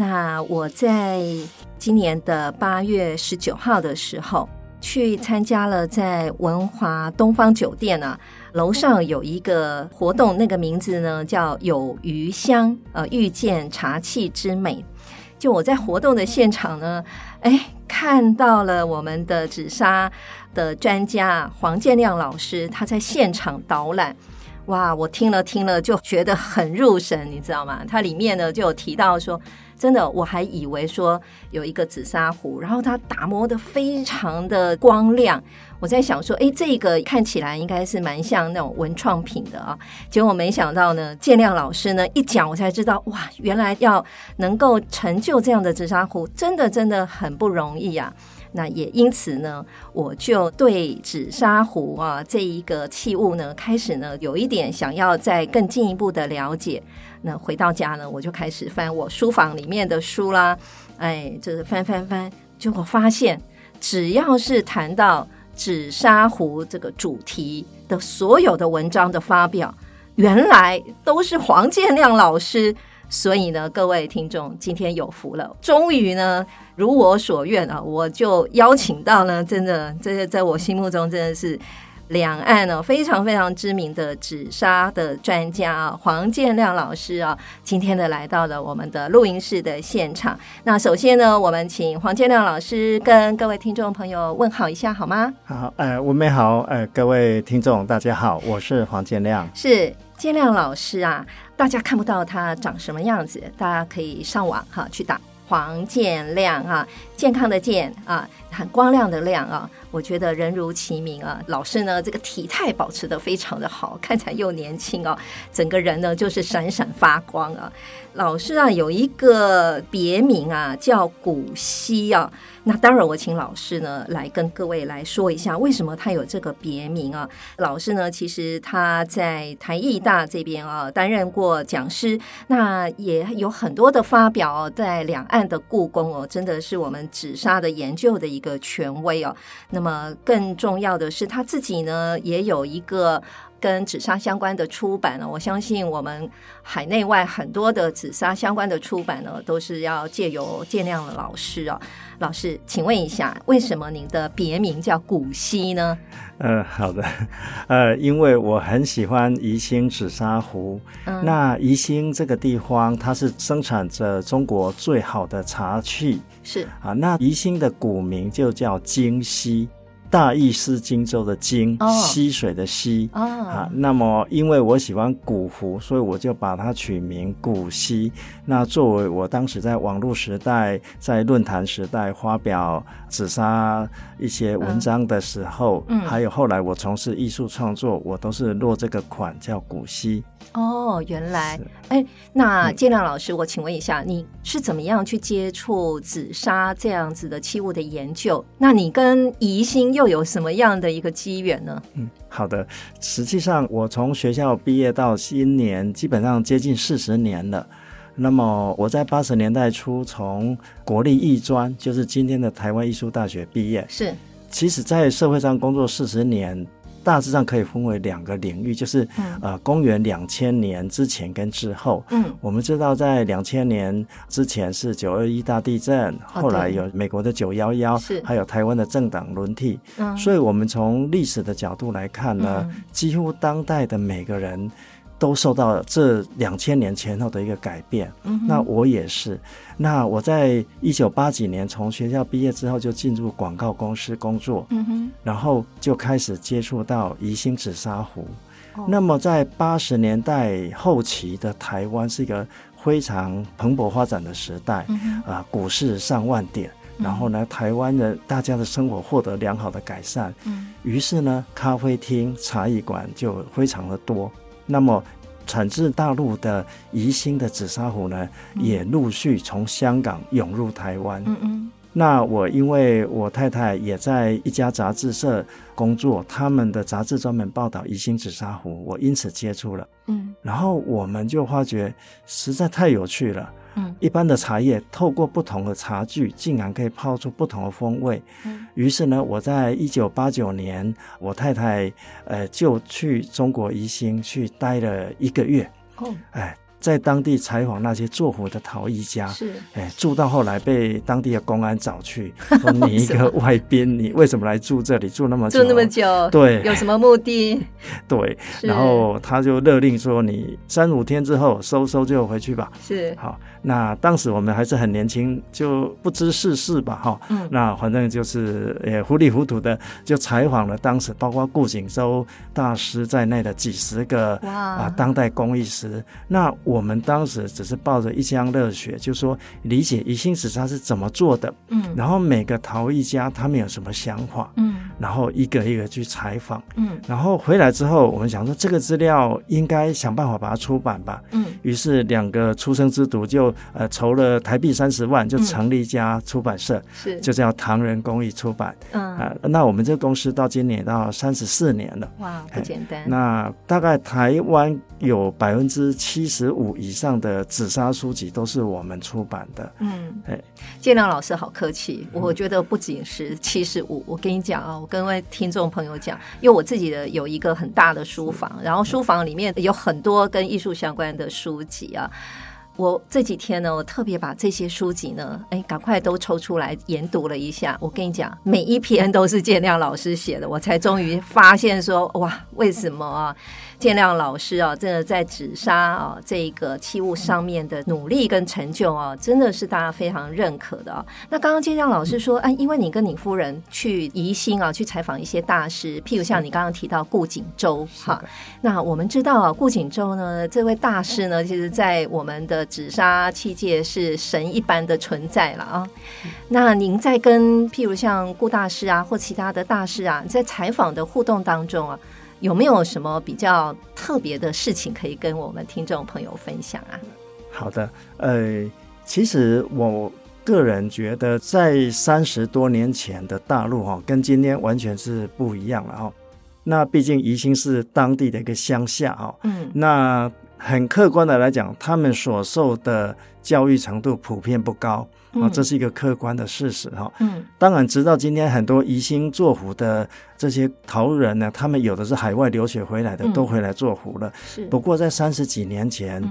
那我在今年的八月十九号的时候，去参加了在文华东方酒店啊，楼上有一个活动，那个名字呢叫“有余香”，呃，遇见茶器之美。就我在活动的现场呢，哎，看到了我们的紫砂的专家黄建亮老师，他在现场导览。哇，我听了听了就觉得很入神，你知道吗？它里面呢就有提到说。真的，我还以为说有一个紫砂壶，然后它打磨得非常的光亮。我在想说，哎，这个看起来应该是蛮像那种文创品的啊。结果没想到呢，建亮老师呢一讲，我才知道，哇，原来要能够成就这样的紫砂壶，真的真的很不容易啊。那也因此呢，我就对紫砂壶啊这一个器物呢，开始呢有一点想要再更进一步的了解。那回到家呢，我就开始翻我书房里面的书啦，哎，就是翻翻翻，结果发现，只要是谈到紫砂壶这个主题的所有的文章的发表，原来都是黄建亮老师。所以呢，各位听众，今天有福了，终于呢，如我所愿啊，我就邀请到呢，真的，这是在我心目中真的是。两岸呢非常非常知名的紫砂的专家啊，黄建亮老师啊，今天的来到了我们的录音室的现场。那首先呢，我们请黄建亮老师跟各位听众朋友问好一下好吗？好，呃，文美好，呃，各位听众大家好，我是黄建亮。是建亮老师啊，大家看不到他长什么样子，大家可以上网哈去打黄建亮啊，健康的健啊，很光亮的亮啊。我觉得人如其名啊，老师呢这个体态保持得非常的好，看起来又年轻哦，整个人呢就是闪闪发光啊。老师啊有一个别名啊叫古稀啊，那当然我请老师呢来跟各位来说一下为什么他有这个别名啊。老师呢其实他在台艺大这边啊担任过讲师，那也有很多的发表在两岸的故宫哦，真的是我们紫砂的研究的一个权威哦。那么更重要的是，他自己呢也有一个跟紫砂相关的出版呢。我相信我们海内外很多的紫砂相关的出版呢，都是要借由建亮的老师哦。老师，请问一下，为什么您的别名叫古稀呢？呃，好的，呃，因为我很喜欢宜兴紫砂壶。嗯，那宜兴这个地方，它是生产着中国最好的茶器。是啊，那宜兴的古名就叫京溪。大意失荆州的荆，溪水的溪啊。啊，那么因为我喜欢古湖，所以我就把它取名古溪。那作为我当时在网络时代、在论坛时代发表紫砂一些文章的时候，嗯，还有后来我从事艺术创作，我都是落这个款叫古稀。哦，原来，哎，那建亮老师，我请问一下，你是怎么样去接触紫砂这样子的器物的研究？那你跟宜兴又有什么样的一个机缘呢？嗯，好的，实际上我从学校毕业到今年，基本上接近四十年了。那么我在八十年代初从国立艺专，就是今天的台湾艺术大学毕业。是，其实，在社会上工作四十年。大致上可以分为两个领域，就是、嗯、呃，公元两千年之前跟之后。嗯，我们知道在两千年之前是九二一大地震，哦、后来有美国的九幺幺，还有台湾的政党轮替。嗯，所以我们从历史的角度来看呢，嗯、几乎当代的每个人都受到这两千年前后的一个改变。嗯，那我也是。那我在一九八几年从学校毕业之后，就进入广告公司工作。嗯哼，然后就开始接触到宜兴紫砂壶。哦，那么在八十年代后期的台湾是一个非常蓬勃发展的时代。嗯，啊，股市上万点。然后呢，台湾的大家的生活获得良好的改善。嗯，于是呢，咖啡厅、茶艺馆就非常的多。那么，产自大陆的宜兴的紫砂壶呢，也陆续从香港涌入台湾。嗯嗯。那我因为我太太也在一家杂志社工作，他们的杂志专门报道宜兴紫砂壶，我因此接触了。嗯。然后我们就发觉实在太有趣了。嗯，一般的茶叶透过不同的茶具，竟然可以泡出不同的风味。嗯，于是呢，我在一九八九年，我太太呃就去中国宜兴去待了一个月。哦，哎。在当地采访那些做壶的陶艺家，是哎，住到后来被当地的公安找去，说你一个外宾，你为什么来住这里住那么久？住那么久，对，有什么目的？对，然后他就勒令说，你三五天之后收收就回去吧。是好，那当时我们还是很年轻，就不知世事吧，哈，嗯，那反正就是也糊里糊涂的就采访了当时包括顾景舟大师在内的几十个啊当代工艺师，那。我们当时只是抱着一腔热血，就说理解宜兴紫砂是怎么做的，嗯，然后每个陶艺家他们有什么想法，嗯，然后一个一个去采访，嗯，然后回来之后，我们想说这个资料应该想办法把它出版吧，嗯，于是两个出生之犊就呃筹了台币三十万，就成立一家出版社，是、嗯，就叫唐人公益出版，嗯，啊、呃，那我们这个公司到今年到三十四年了，哇，不简单。那大概台湾有百分之七十五以上的紫砂书籍都是我们出版的。嗯，哎，建亮老师好客气，我觉得不仅是七十五，我跟你讲啊，我跟位听众朋友讲，因为我自己的有一个很大的书房，然后书房里面有很多跟艺术相关的书籍啊。我这几天呢，我特别把这些书籍呢，哎，赶快都抽出来研读了一下。我跟你讲，每一篇都是建亮老师写的，我才终于发现说，哇，为什么啊？建亮老师啊，真的在紫砂啊这个器物上面的努力跟成就啊，真的是大家非常认可的啊。那刚刚建亮老师说，哎，因为你跟你夫人去宜兴啊，去采访一些大师，譬如像你刚刚提到顾景舟哈。那我们知道啊，顾景舟呢，这位大师呢，其实在我们的紫砂器界是神一般的存在了啊。那您在跟譬如像顾大师啊，或其他的大师啊，在采访的互动当中啊。有没有什么比较特别的事情可以跟我们听众朋友分享啊？好的，呃，其实我个人觉得，在三十多年前的大陆哈，跟今天完全是不一样了哈。那毕竟宜兴是当地的一个乡下哈，嗯，那很客观的来讲，他们所受的教育程度普遍不高。啊，这是一个客观的事实哈。嗯，当然，直到今天，很多宜兴做壶的这些陶人呢，他们有的是海外留学回来的，都回来做壶了。是。不过，在三十几年前，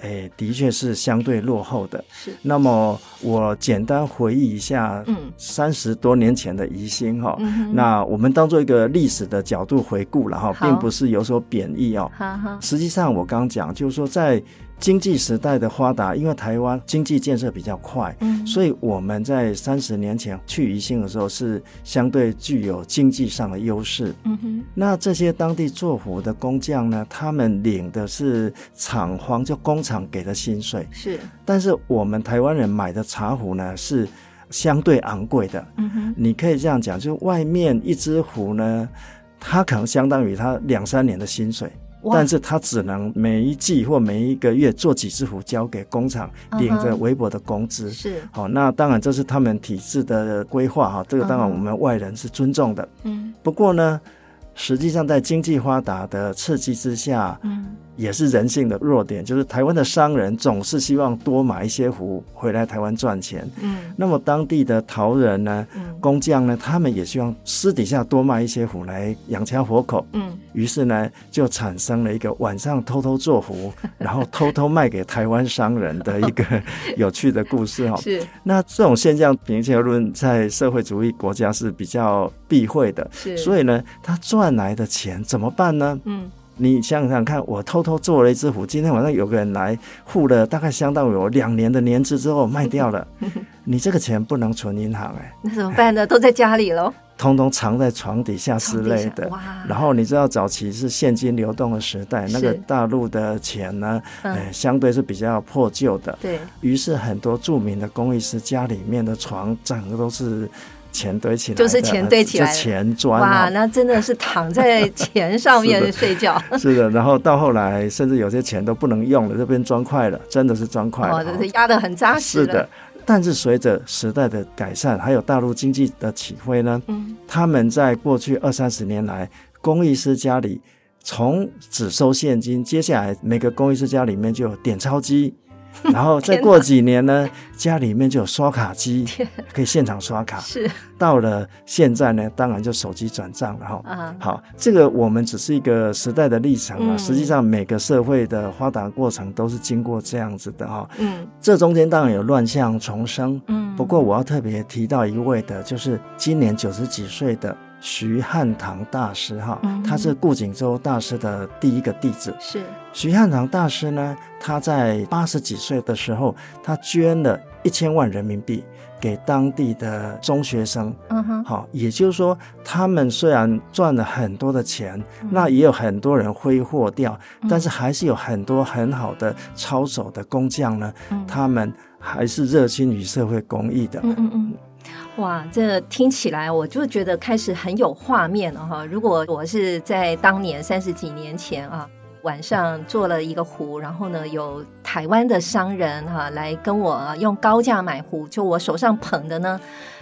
哎，的确是相对落后的。是。那么，我简单回忆一下，嗯，三十多年前的宜兴哈。嗯。那我们当做一个历史的角度回顾了哈，并不是有所贬义哦。好好。实际上，我刚讲就是说在。经济时代的发达，因为台湾经济建设比较快，嗯，所以我们在三十年前去宜兴的时候是相对具有经济上的优势，嗯哼。那这些当地做壶的工匠呢，他们领的是厂方就工厂给的薪水，是。但是我们台湾人买的茶壶呢是相对昂贵的，嗯哼。你可以这样讲，就外面一只壶呢，它可能相当于他两三年的薪水。但是他只能每一季或每一个月做几只壶交给工厂，领着微薄的工资。Uh-huh. 是，好，那当然这是他们体制的规划哈，这个当然我们外人是尊重的。嗯、uh-huh.，不过呢。实际上，在经济发达的刺激之下，嗯，也是人性的弱点，就是台湾的商人总是希望多买一些壶回来台湾赚钱，嗯，那么当地的陶人呢，嗯，工匠呢，他们也希望私底下多卖一些壶来养家活口，嗯，于是呢，就产生了一个晚上偷偷做壶，然后偷偷卖给台湾商人的一个 有趣的故事哈。是，那这种现象，平心而论，在社会主义国家是比较避讳的，是，所以呢，他赚。赚来的钱怎么办呢？嗯，你想想看，我偷偷做了一只虎，今天晚上有个人来付了，大概相当于我两年的年资之后卖掉了，你这个钱不能存银行哎，那怎么办呢？都在家里喽，通通藏在床底下之类的。哇！然后你知道早期是现金流动的时代，那个大陆的钱呢，相对是比较破旧的。对。于是很多著名的工艺师家里面的床整个都是。钱堆起来，就是钱堆起来，钱砖哇，那真的是躺在钱上面睡觉。是的，然后到后来，甚至有些钱都不能用了，这边砖块了，真的是砖块。哦，这是压得很扎实。是的，但是随着时代的改善，还有大陆经济的起飞呢，嗯，他们在过去二三十年来，工艺师家里从只收现金，接下来每个工艺师家里面就有点钞机。然后再过几年呢，家里面就有刷卡机，可以现场刷卡。是到了现在呢，当然就手机转账了哈。啊，好，这个我们只是一个时代的历程啊。实际上，每个社会的发达过程都是经过这样子的哈。嗯，这中间当然有乱象丛生。嗯，不过我要特别提到一位的，就是今年九十几岁的。徐汉堂大师哈，他是顾景舟大师的第一个弟子。是徐汉堂大师呢，他在八十几岁的时候，他捐了一千万人民币给当地的中学生。嗯哼，好，也就是说，他们虽然赚了很多的钱，那也有很多人挥霍掉，但是还是有很多很好的操守的工匠呢，他们还是热心于社会公益的。嗯嗯嗯。哇，这听起来我就觉得开始很有画面了哈。如果我是在当年三十几年前啊，晚上做了一个壶，然后呢，有台湾的商人哈来跟我用高价买壶，就我手上捧的呢，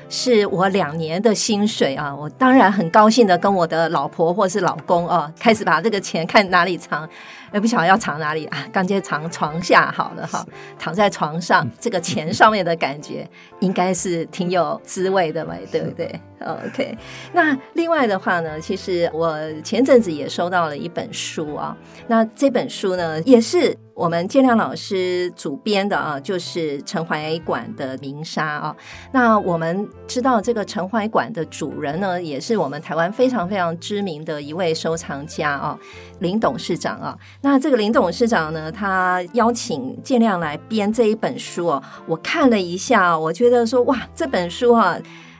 是我两年的薪水啊。我当然很高兴的跟我的老婆或是老公啊，开始把这个钱看哪里藏。也不晓得要藏哪里啊？干脆藏床下好了哈，躺在床上，这个钱上面的感觉 应该是挺有滋味的嘛，对不对？OK。那另外的话呢，其实我前阵子也收到了一本书啊，那这本书呢也是。我们建亮老师主编的啊，就是陈怀馆的名沙啊。那我们知道这个陈怀馆的主人呢，也是我们台湾非常非常知名的一位收藏家啊，林董事长啊。那这个林董事长呢，他邀请建亮来编这一本书哦。我看了一下，我觉得说哇，这本书啊。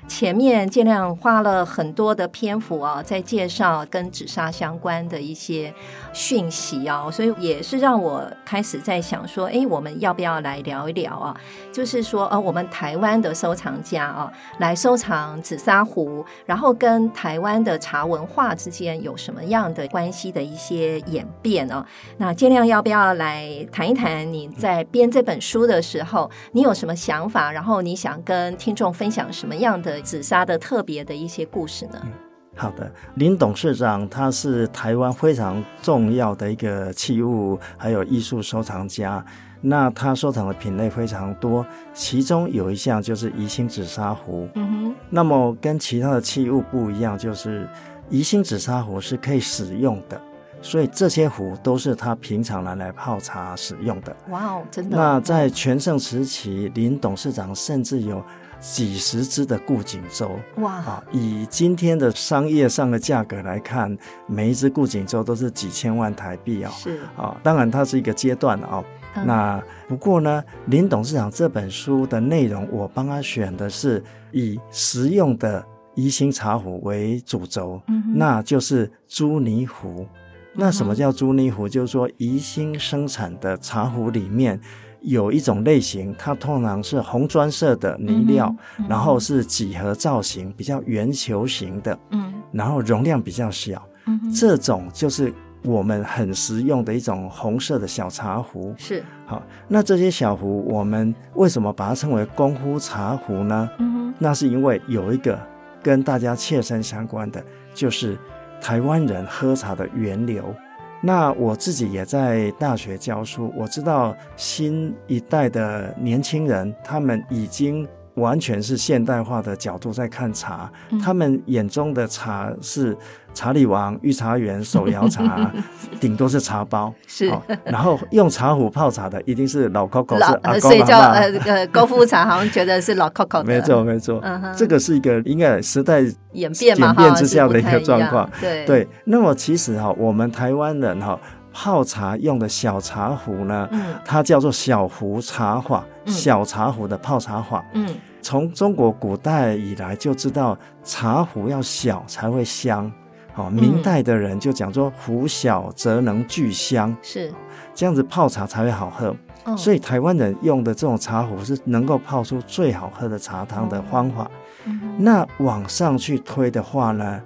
前面建亮花了很多的篇幅啊，在介绍跟紫砂相关的一些讯息啊，所以也是让我开始在想说，哎，我们要不要来聊一聊啊？就是说，呃，我们台湾的收藏家啊，来收藏紫砂壶，然后跟台湾的茶文化之间有什么样的关系的一些演变啊？那尽量要不要来谈一谈你在编这本书的时候，你有什么想法？然后你想跟听众分享什么样的？紫砂的特别的一些故事呢？嗯，好的，林董事长他是台湾非常重要的一个器物还有艺术收藏家。那他收藏的品类非常多，其中有一项就是宜兴紫砂壶。嗯哼，那么跟其他的器物不一样，就是宜兴紫砂壶是可以使用的，所以这些壶都是他平常拿来泡茶使用的。哇哦，真的！那在全盛时期，林董事长甚至有。几十只的顾景舟哇！啊，以今天的商业上的价格来看，每一只顾景舟都是几千万台币哦。是啊，当然它是一个阶段哦。嗯、那不过呢，林董事长这本书的内容，我帮他选的是以实用的宜兴茶壶为主轴，嗯、那就是朱泥壶。那什么叫朱泥壶？嗯、就是说宜兴生产的茶壶里面。有一种类型，它通常是红砖色的泥料，然后是几何造型，比较圆球形的，嗯，然后容量比较小，嗯，这种就是我们很实用的一种红色的小茶壶。是，好，那这些小壶，我们为什么把它称为功夫茶壶呢？嗯，那是因为有一个跟大家切身相关的，就是台湾人喝茶的源流。那我自己也在大学教书，我知道新一代的年轻人，他们已经完全是现代化的角度在看茶，嗯、他们眼中的茶是茶里王、御茶园、手摇茶，顶多是茶包。是、哦，然后用茶壶泡茶的一定是老 Coco，所以叫阿呃呃功夫茶，好像觉得是老 Coco 的。没错没错，嗯，这个是一个应该时代演变嘛，演变之下的一个状况。对对，那么其实哈，我们台湾人哈。泡茶用的小茶壶呢，嗯，它叫做小壶茶法，嗯、小茶壶的泡茶法。嗯，从中国古代以来就知道茶壶要小才会香。哦，明代的人就讲说壶小则能聚香，是这样子泡茶才会好喝。哦、所以台湾人用的这种茶壶是能够泡出最好喝的茶汤的方法。嗯、那往上去推的话呢？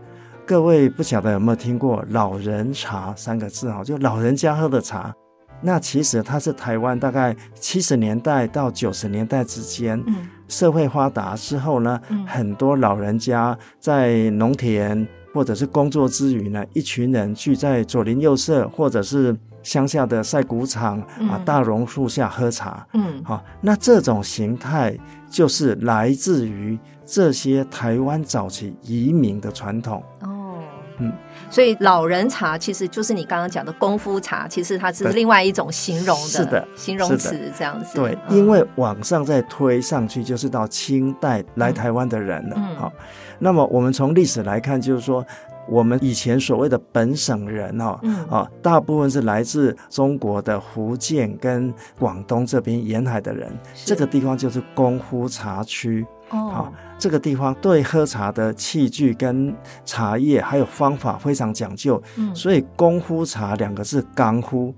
各位不晓得有没有听过“老人茶”三个字哈？就老人家喝的茶。那其实它是台湾大概七十年代到九十年代之间，嗯，社会发达之后呢，嗯，很多老人家在农田或者是工作之余呢，一群人聚在左邻右舍或者是乡下的晒谷场啊，大榕树下喝茶。嗯，好，那这种形态就是来自于这些台湾早期移民的传统。哦，嗯，所以老人茶其实就是你刚刚讲的功夫茶，其实它是另外一种形容的，是的形容词这样子。对，嗯、因为往上再推上去，就是到清代来台湾的人了。好、嗯，那么我们从历史来看，就是说。我们以前所谓的本省人哦，嗯，啊，大部分是来自中国的福建跟广东这边沿海的人，这个地方就是功夫茶区。哦，好，这个地方对喝茶的器具跟茶叶还有方法非常讲究，嗯，所以功夫茶两个字功夫。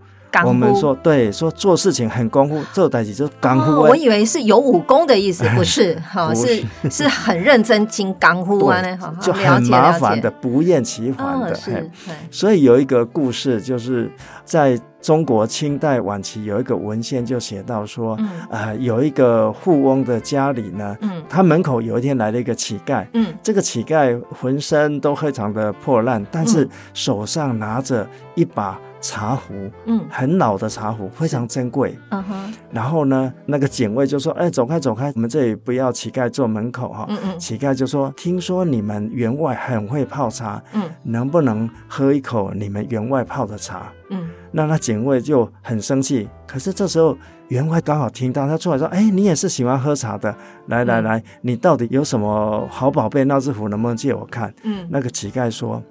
我们说对，说做事情很功夫，做代志就功夫。我以为是有武功的意思，不是 哈，是。是很认真精功夫啊，那就很麻烦的，不厌其烦的。是，所以有一个故事，就是在中国清代晚期有一个文献就写到说，呃，有一个富翁的家里呢，嗯，他门口有一天来了一个乞丐，嗯，这个乞丐浑身都非常的破烂，但是手上拿着一把。茶壶，嗯，很老的茶壶，非常珍贵。嗯哼。然后呢，那个警卫就说：“哎，走开，走开，我们这里不要乞丐坐门口哈。”嗯嗯。乞丐就说：“听说你们员外很会泡茶，嗯，能不能喝一口你们员外泡的茶？”嗯。那那警卫就很生气。可是这时候员外刚好听到，他出来说：“哎，你也是喜欢喝茶的，来来来，你到底有什么好宝贝？那只壶能不能借我看？”嗯。那个乞丐说。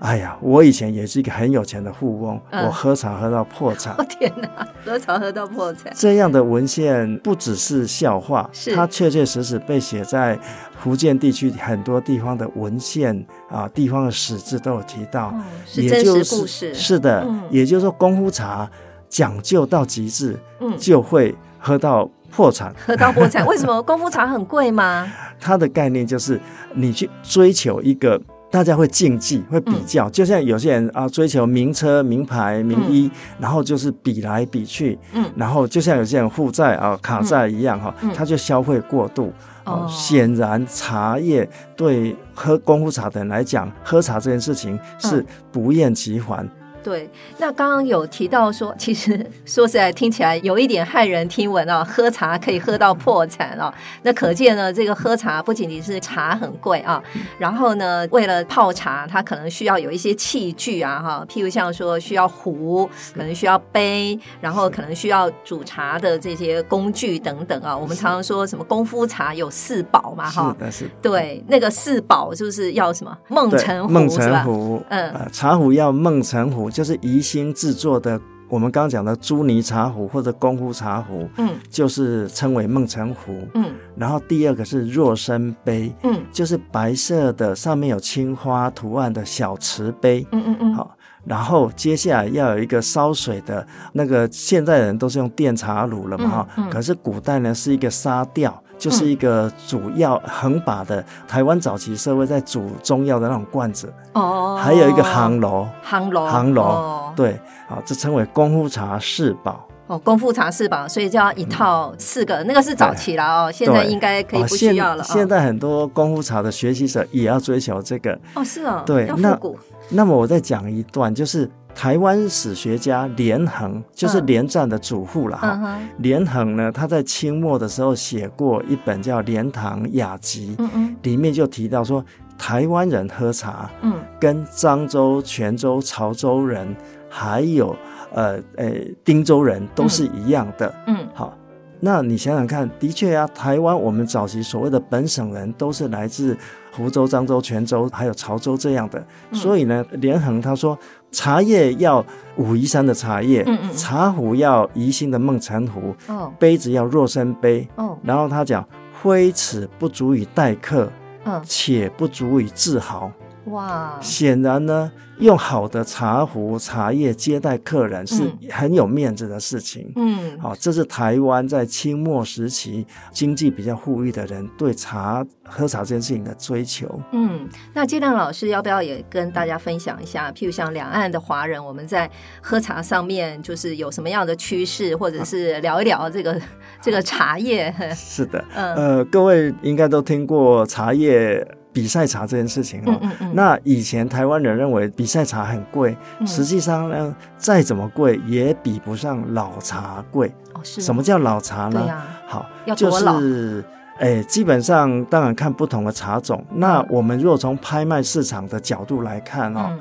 哎呀，我以前也是一个很有钱的富翁，嗯、我喝茶喝到破产。哦 天哪，喝茶喝到破产！这样的文献不只是笑话，它确确实实被写在福建地区很多地方的文献啊，地方的史志都有提到，哦、是真实故事。是的，嗯、也就是说，功夫茶讲究到极致，嗯，就会喝到破产。喝到破产，为什么？功夫茶很贵吗？它的概念就是你去追求一个。大家会竞技，会比较，嗯、就像有些人啊追求名车、名牌、名衣，嗯、然后就是比来比去，嗯，然后就像有些人负债啊、卡债一样哈，嗯、他就消费过度。哦，显然茶叶对喝功夫茶的人来讲，喝茶这件事情是不厌其烦。嗯对，那刚刚有提到说，其实说实在听起来有一点骇人听闻啊，喝茶可以喝到破产啊。那可见呢，这个喝茶不仅仅是茶很贵啊，然后呢，为了泡茶，它可能需要有一些器具啊，哈，譬如像说需要壶，可能需要杯，然后可能需要煮茶的这些工具等等啊。我们常常说什么功夫茶有四宝嘛，哈，是的，是。对，那个四宝就是要什么？梦成壶，孟城壶，嗯、呃，茶壶要梦成壶。就是宜兴制作的，我们刚刚讲的朱泥茶壶或者功夫茶壶，嗯，就是称为孟城壶，嗯，然后第二个是若生杯，嗯，就是白色的，上面有青花图案的小瓷杯，嗯嗯嗯，好，然后接下来要有一个烧水的那个，现在人都是用电茶炉了嘛，哈、嗯，嗯、可是古代呢是一个沙吊。就是一个主要横把的台湾早期社会在煮中药的那种罐子哦，还有一个烘炉，烘炉，烘炉，对，啊，这称为功夫茶四宝哦，功夫茶四宝，所以就要一套四个，那个是早期了哦，现在应该可以不需要了。现在很多功夫茶的学习者也要追求这个。哦，是哦，对，那那么我再讲一段，就是台湾史学家连横，就是连战的祖父了哈。连横呢，他在清末的时候写过一本叫《连堂雅集》，嗯嗯，里面就提到说，台湾人喝茶，嗯，跟漳州、泉州、潮州人，还有呃呃汀州人都是一样的，嗯，好。那你想想看，的确啊，台湾我们早期所谓的本省人都是来自湖州、漳州、泉州，还有潮州这样的。嗯、所以呢，连横他说，茶叶要武夷山的茶叶，嗯嗯，茶壶要宜兴的梦禅壶，哦，杯子要若山杯，哦，然后他讲，徽齿不足以待客，嗯，且不足以自豪。哇，显然呢，用好的茶壶、茶叶接待客人是很有面子的事情。嗯，好，这是台湾在清末时期经济比较富裕的人对茶喝茶这件事情的追求。嗯，那建亮老师要不要也跟大家分享一下？譬如像两岸的华人，我们在喝茶上面就是有什么样的趋势，或者是 聊一聊这个这个茶叶？是的，嗯、呃，各位应该都听过茶叶。比赛茶这件事情哦，嗯嗯嗯，那以前台湾人认为比赛茶很贵，嗯、实际上呢，再怎么贵也比不上老茶贵。哦，是。什么叫老茶呢？啊、好，就是诶，基本上当然看不同的茶种。嗯、那我们如果从拍卖市场的角度来看哦，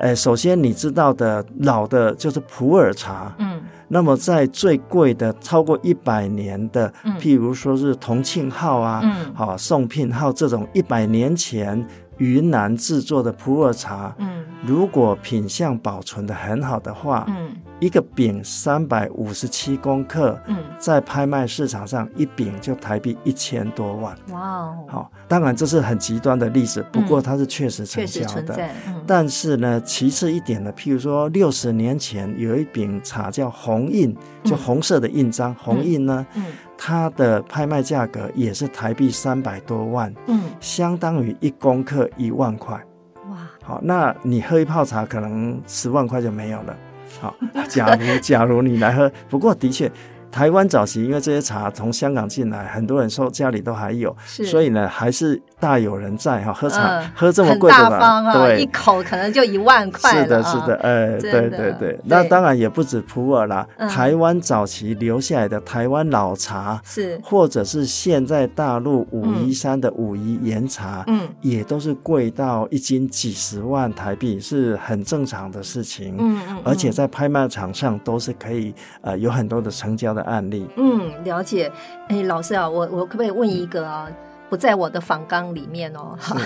诶、嗯，首先你知道的老的就是普洱茶，嗯。那么，在最贵的超过一百年的，譬如说是同庆号啊，好、嗯、宋聘号这种一百年前云南制作的普洱茶，嗯，如果品相保存的很好的话，嗯。一个饼三百五十七公克，嗯，在拍卖市场上一饼就台币一千多万。哇哦！好，当然这是很极端的例子，不过它是确实成交的。但是呢，其次一点呢，譬如说六十年前有一饼茶叫红印，就红色的印章，红印呢，嗯，它的拍卖价格也是台币三百多万，嗯，相当于一公克一万块。哇！好，那你喝一泡茶可能十万块就没有了。好，假如假如你来喝，不过的确。台湾早期因为这些茶从香港进来，很多人说家里都还有，是所以呢还是大有人在哈。喝茶、呃、喝这么贵的，大方啊，对，一口可能就一万块。是的，是的，哎、对对对。那当然也不止普洱啦，嗯、台湾早期留下来的台湾老茶，是或者是现在大陆武夷山的武夷岩茶，嗯，也都是贵到一斤几十万台币，是很正常的事情。嗯，嗯，嗯而且在拍卖场上都是可以呃有很多的成交的。案例，嗯，了解。哎，老师啊，我我可不可以问一个啊？不在我的访纲里面哦，好，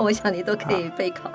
我想你都可以备考。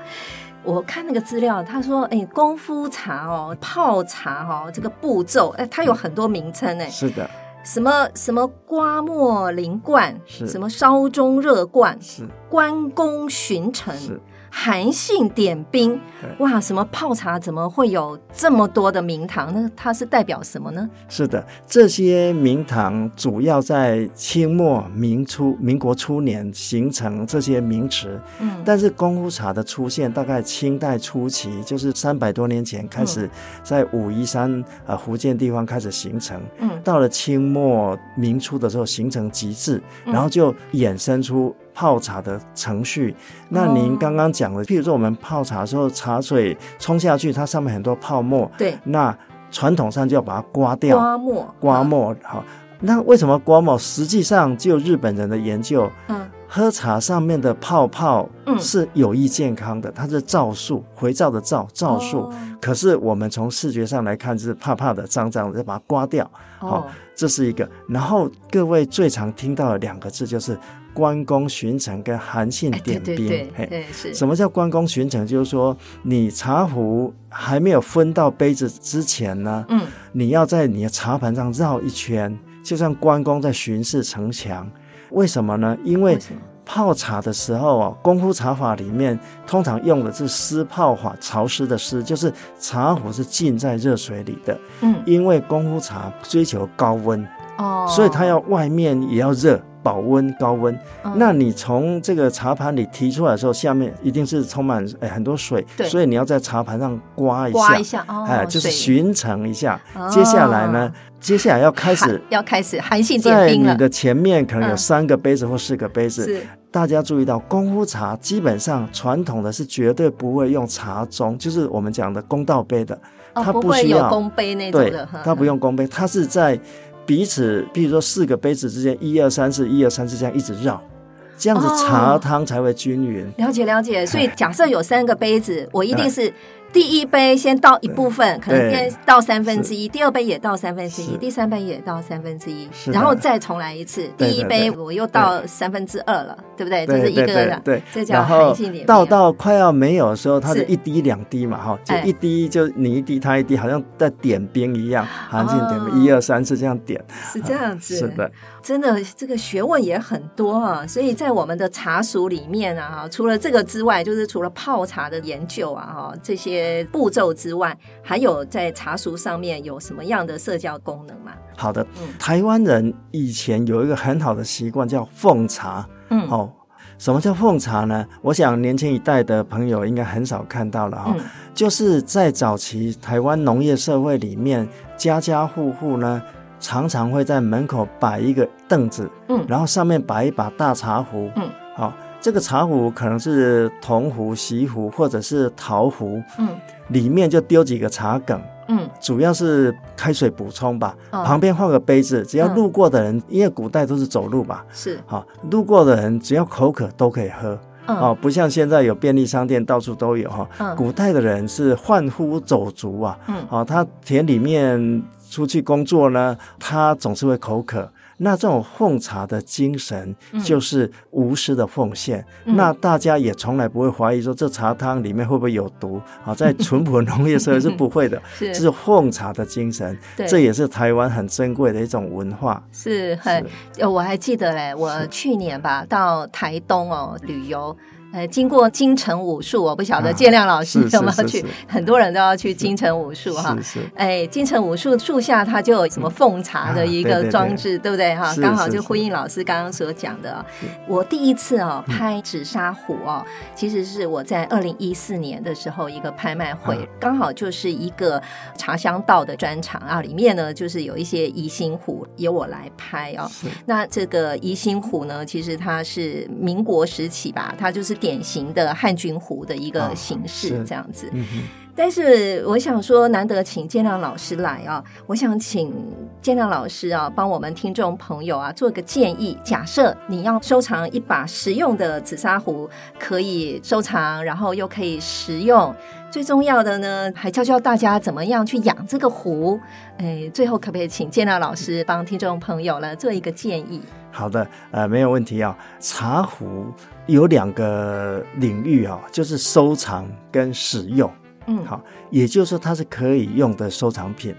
我看那个资料，他说，哎，功夫茶哦，泡茶哈、哦，这个步骤，哎，它有很多名称，哎，是的，什么什么刮末淋罐，是。什么烧中热罐，是。关公巡城，是。韩信点兵，哇！什么泡茶怎么会有这么多的名堂？那它是代表什么呢？是的，这些名堂主要在清末明初、民国初年形成这些名词。嗯，但是功夫茶的出现大概清代初期，就是三百多年前开始在武夷山呃福建地方开始形成。嗯，到了清末明初的时候形成极致，然后就衍生出。泡茶的程序，那您刚刚讲的，譬如说我们泡茶的时候，茶水冲下去，它上面很多泡沫，对，那传统上就要把它刮掉，刮沫，刮沫，好，那为什么刮沫？实际上，就日本人的研究，嗯，喝茶上面的泡泡是有益健康的，它是皂素，回皂的皂，皂素，可是我们从视觉上来看，就是怕怕的、脏脏的，就把它刮掉，好，这是一个。然后各位最常听到的两个字就是。关公巡城跟韩信点兵，对对对，是。什么叫关公巡城？就是说，你茶壶还没有分到杯子之前呢，嗯，你要在你的茶盘上绕一圈，就像关公在巡视城墙。为什么呢？因为泡茶的时候啊，功夫茶法里面通常用的是湿泡法，潮湿的湿，就是茶壶是浸在热水里的。嗯，因为功夫茶追求高温，哦，所以它要外面也要热。保温高温，嗯、那你从这个茶盘里提出来的时候，下面一定是充满哎很多水，所以你要在茶盘上刮一下，刮一下，哦、哎，就是巡程一下。水接下来呢，哦、接下来要开始，要开始寒性点冰了。在你的前面可能有三个杯子或四个杯子，嗯大家注意到，功夫茶基本上传统的是绝对不会用茶盅，就是我们讲的公道杯的，哦、它不需要公杯那种的，对，它不用公杯，它是在彼此，比如说四个杯子之间，一二三四，一二三四这样一直绕。这样子茶汤才会均匀。哦。了解了解，所以假设有三个杯子，我一定是。第一杯先倒一部分，可能先倒三分之一；第二杯也倒三分之一；第三杯也倒三分之一，然后再重来一次。第一杯我又倒三分之二了，对不对？这是一个的，对，这叫含性点。倒到快要没有的时候，它是一滴两滴嘛，哈，就一滴就你一滴，它一滴，好像在点冰一样，含性点冰，一二三四这样点，是这样子。是的，真的这个学问也很多啊。所以在我们的茶塾里面啊，除了这个之外，就是除了泡茶的研究啊，哈，这些。步骤之外，还有在茶塾上面有什么样的社交功能吗？好的，嗯、台湾人以前有一个很好的习惯叫奉茶。嗯，好、哦，什么叫奉茶呢？我想年轻一代的朋友应该很少看到了哈、哦。嗯、就是在早期台湾农业社会里面，家家户户呢常常会在门口摆一个凳子，嗯，然后上面摆一把大茶壶，嗯，好、哦。这个茶壶可能是铜壶、锡壶或者是陶壶，嗯，里面就丢几个茶梗，嗯，主要是开水补充吧。哦、旁边放个杯子，只要路过的人，嗯、因为古代都是走路吧，是，好，路过的人只要口渴都可以喝，嗯、哦，不像现在有便利商店到处都有哈。嗯、古代的人是贩夫走卒啊，嗯，哦，他田里面出去工作呢，他总是会口渴。那这种奉茶的精神就是无私的奉献，嗯、那大家也从来不会怀疑说这茶汤里面会不会有毒啊？在 淳朴农业社会是不会的，是，是奉茶的精神，对这也是台湾很珍贵的一种文化。是很，是我还记得嘞，我去年吧到台东哦旅游。呃，经过京城武术，我不晓得建亮老师有没有去，很多人都要去京城武术哈。哎，京城武术树下它就有什么奉茶的一个装置，对不对哈？刚好就呼应老师刚刚所讲的。我第一次哦拍紫砂壶哦，其实是我在二零一四年的时候一个拍卖会，刚好就是一个茶香道的专场啊，里面呢就是有一些宜兴壶由我来拍哦。那这个宜兴壶呢，其实它是民国时期吧，它就是。典型的汉军壶的一个形式，这样子。嗯、但是我想说，难得请建亮老师来啊，我想请建亮老师啊，帮我们听众朋友啊做个建议。假设你要收藏一把实用的紫砂壶，可以收藏，然后又可以食用，最重要的呢，还教教大家怎么样去养这个壶。哎，最后可不可以请建亮老师帮听众朋友呢做一个建议？好的，呃，没有问题啊。茶壶有两个领域啊，就是收藏跟使用。嗯，好，也就是说它是可以用的收藏品。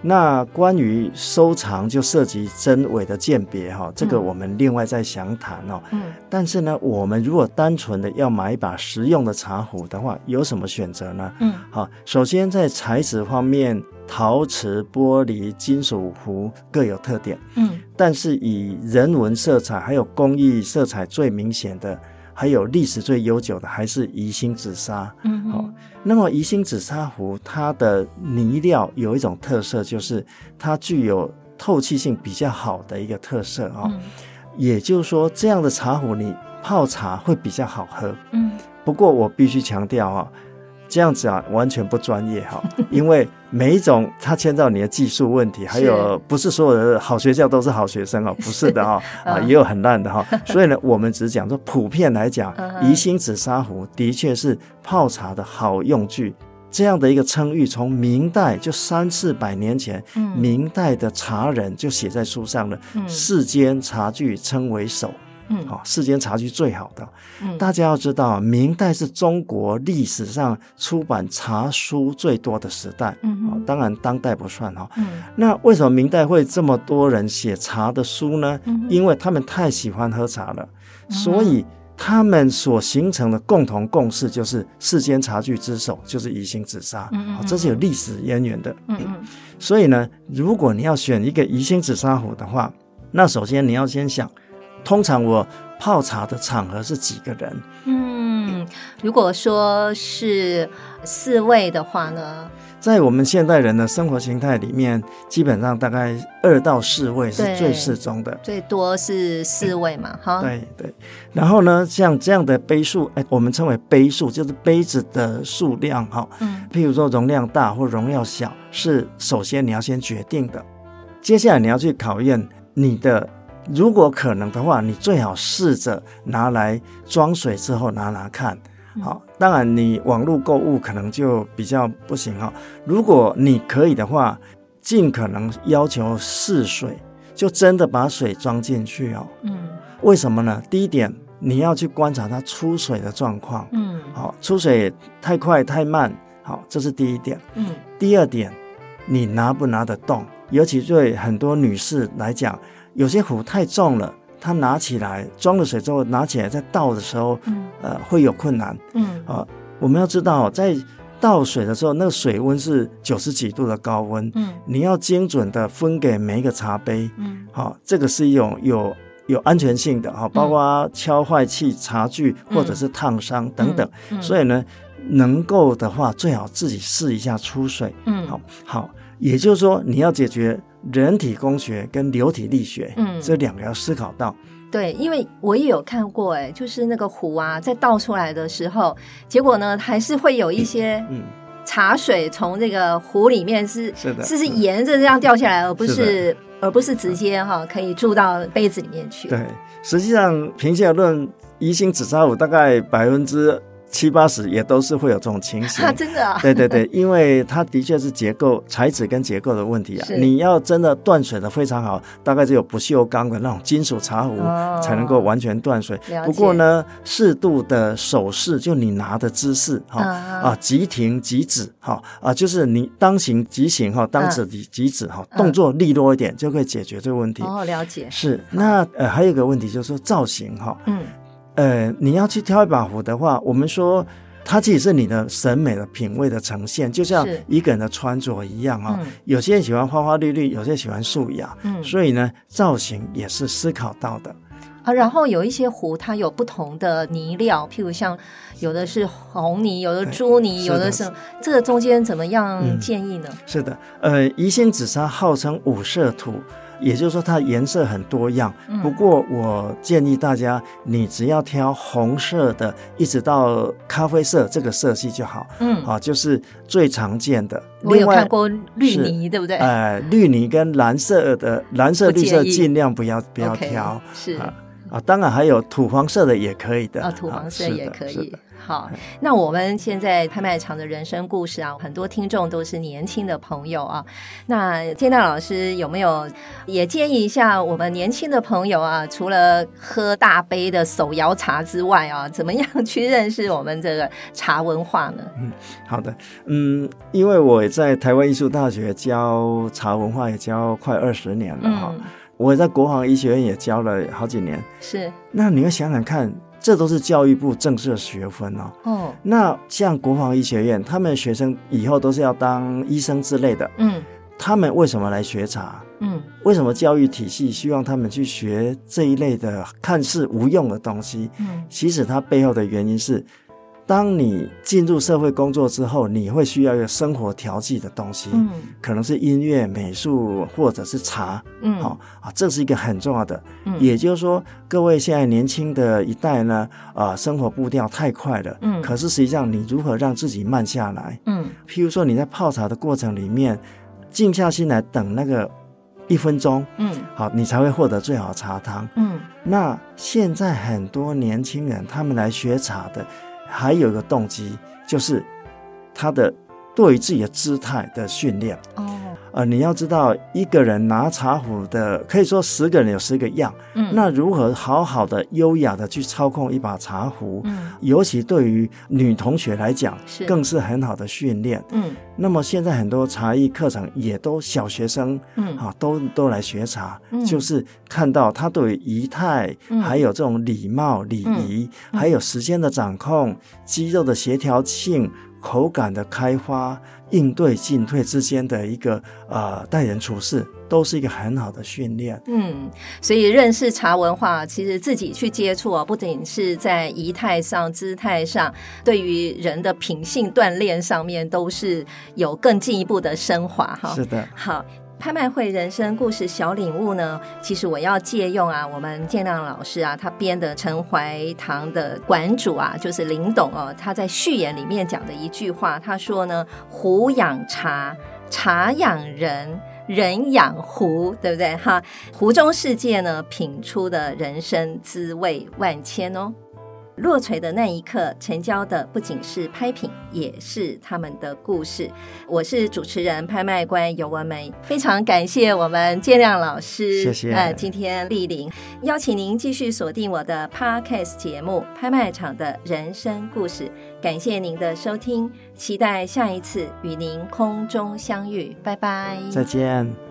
那关于收藏，就涉及真伪的鉴别哈，这个我们另外再详谈哦。嗯，但是呢，我们如果单纯的要买一把实用的茶壶的话，有什么选择呢？嗯，好，首先在材质方面。陶瓷、玻璃、金属壶各有特点，嗯，但是以人文色彩还有工艺色彩最明显的，还有历史最悠久的，还是宜兴紫砂。嗯，好、哦，那么宜兴紫砂壶它的泥料有一种特色，就是它具有透气性比较好的一个特色啊。哦嗯、也就是说，这样的茶壶你泡茶会比较好喝。嗯，不过我必须强调啊。这样子啊，完全不专业哈，因为每一种它牵到你的技术问题，还有不是所有的好学校都是好学生哦，不是的哈，啊也有很烂的哈，所以呢，我们只讲说普遍来讲，宜兴紫砂壶的确是泡茶的好用具，这样的一个称誉，从明代就三四百年前，明代的茶人就写在书上了，世间茶具称为首。嗯，好，世间茶具最好的，嗯，大家要知道，明代是中国历史上出版茶书最多的时代，嗯哼，当然当代不算哈，嗯，那为什么明代会这么多人写茶的书呢？嗯，因为他们太喜欢喝茶了，嗯，所以他们所形成的共同共识就是世间茶具之首就是宜兴紫砂，嗯哼，这是有历史渊源的，嗯嗯，所以呢，如果你要选一个宜兴紫砂壶的话，那首先你要先想。通常我泡茶的场合是几个人？嗯，如果说是四位的话呢？在我们现代人的生活形态里面，基本上大概二到四位是最适中的，最多是四位嘛，哈。对对。然后呢，像这样的杯数，哎，我们称为杯数，就是杯子的数量，哈。嗯。譬如说容量大或容量小，是首先你要先决定的。接下来你要去考验你的，如果可能的话，你最好试着拿来装水之后拿拿看。好，当然你网络购物可能就比较不行哈。如果你可以的话，尽可能要求试水，就真的把水装进去哦。嗯，为什么呢？第一点，你要去观察它出水的状况。嗯，好，出水太快太慢，好，这是第一点。嗯，第二点，你拿不拿得动？尤其对很多女士来讲，有些壶太重了。它拿起来装了水之后，拿起来再倒的时候，嗯、呃，会有困难。嗯，啊，我们要知道，在倒水的时候，那个水温是九十几度的高温。嗯，你要精准的分给每一个茶杯。嗯，好、啊，这个是一种有有安全性的哈，包括敲坏器、茶具或者是烫伤等等。嗯嗯、所以呢，能够的话，最好自己试一下出水。嗯，好，好，也就是说，你要解决。人体工学跟流体力学，嗯，这两个要思考到。对，因为我也有看过，哎，就是那个壶啊，在倒出来的时候，结果呢，还是会有一些嗯茶水从这个壶里面是是的，是是沿着这样掉下来，而不是，是而不是直接哈可以注到杯子里面去。对，实际上平心而论，宜兴紫砂壶大概百分之。七八十也都是会有这种情形，真的啊？对对对，因为它的确是结构、材质跟结构的问题啊。你要真的断水的非常好，大概只有不锈钢的那种金属茶壶才能够完全断水。不过呢，适度的手势，就你拿的姿势哈啊，即停急止哈啊，就是你当行急行哈，当止即即止哈，动作利落一点就可以解决这个问题。哦，了解。是那呃，还有一个问题就是说造型哈，嗯。呃，你要去挑一把壶的话，我们说它其实是你的审美的品味的呈现，就像一个人的穿着一样啊、哦。嗯、有些人喜欢花花绿绿，有些人喜欢素雅，嗯，所以呢，造型也是思考到的啊。然后有一些壶，它有不同的泥料，譬如像有的是红泥，有的朱泥，有的是这个中间怎么样建议呢？嗯、是的，呃，宜兴紫砂号称五色土。也就是说，它颜色很多样。不过，我建议大家，你只要挑红色的，一直到咖啡色这个色系就好。嗯，好，就是最常见的。我有看过绿泥，对不对？呃，绿泥跟蓝色的蓝色、绿色尽量不要不要挑。是啊，啊，当然还有土黄色的也可以的。啊，土黄色也可以。好，那我们现在拍卖场的人生故事啊，很多听众都是年轻的朋友啊。那天大老师有没有也建议一下我们年轻的朋友啊？除了喝大杯的手摇茶之外啊，怎么样去认识我们这个茶文化呢？嗯，好的，嗯，因为我在台湾艺术大学教茶文化，也教快二十年了哈。嗯、我也在国防医学院也教了好几年。是，那你要想想看。这都是教育部正式的学分哦。哦，那像国防医学院，他们学生以后都是要当医生之类的。嗯，他们为什么来学茶？嗯，为什么教育体系希望他们去学这一类的看似无用的东西？嗯，其实它背后的原因是。当你进入社会工作之后，你会需要一个生活调剂的东西，嗯，可能是音乐、美术或者是茶，嗯，好啊，这是一个很重要的。嗯，也就是说，各位现在年轻的一代呢，啊，生活步调太快了，嗯，可是实际上你如何让自己慢下来？嗯，譬如说你在泡茶的过程里面，静下心来等那个一分钟，嗯，好，你才会获得最好的茶汤。嗯，那现在很多年轻人他们来学茶的。还有一个动机，就是他的对于自己的姿态的训练。哦。呃，你要知道，一个人拿茶壶的，可以说十个人有十个样。嗯，那如何好好的、优雅的去操控一把茶壶？嗯，尤其对于女同学来讲，是更是很好的训练。嗯，那么现在很多茶艺课程也都小学生，嗯，啊，都都来学茶，嗯，就是看到他对于仪态，嗯，还有这种礼貌礼仪，嗯，还有时间的掌控，肌肉的协调性。口感的开发、应对进退之间的一个呃待人处事，都是一个很好的训练。嗯，所以认识茶文化，其实自己去接触啊，不仅是在仪态上、姿态上，对于人的品性锻炼上面，都是有更进一步的升华哈。是的，好。拍卖会人生故事小领悟呢，其实我要借用啊，我们建亮老师啊，他编的陈怀堂的馆主啊，就是林董哦，他在序言里面讲的一句话，他说呢：“壶养茶，茶养人，人养壶，对不对？哈，壶中世界呢，品出的人生滋味万千哦。”落锤的那一刻，成交的不仅是拍品，也是他们的故事。我是主持人、拍卖官尤文梅，非常感谢我们建亮老师，谢谢。呃，今天莅临，邀请您继续锁定我的 Podcast 节目《拍卖场的人生故事》。感谢您的收听，期待下一次与您空中相遇。拜拜，再见。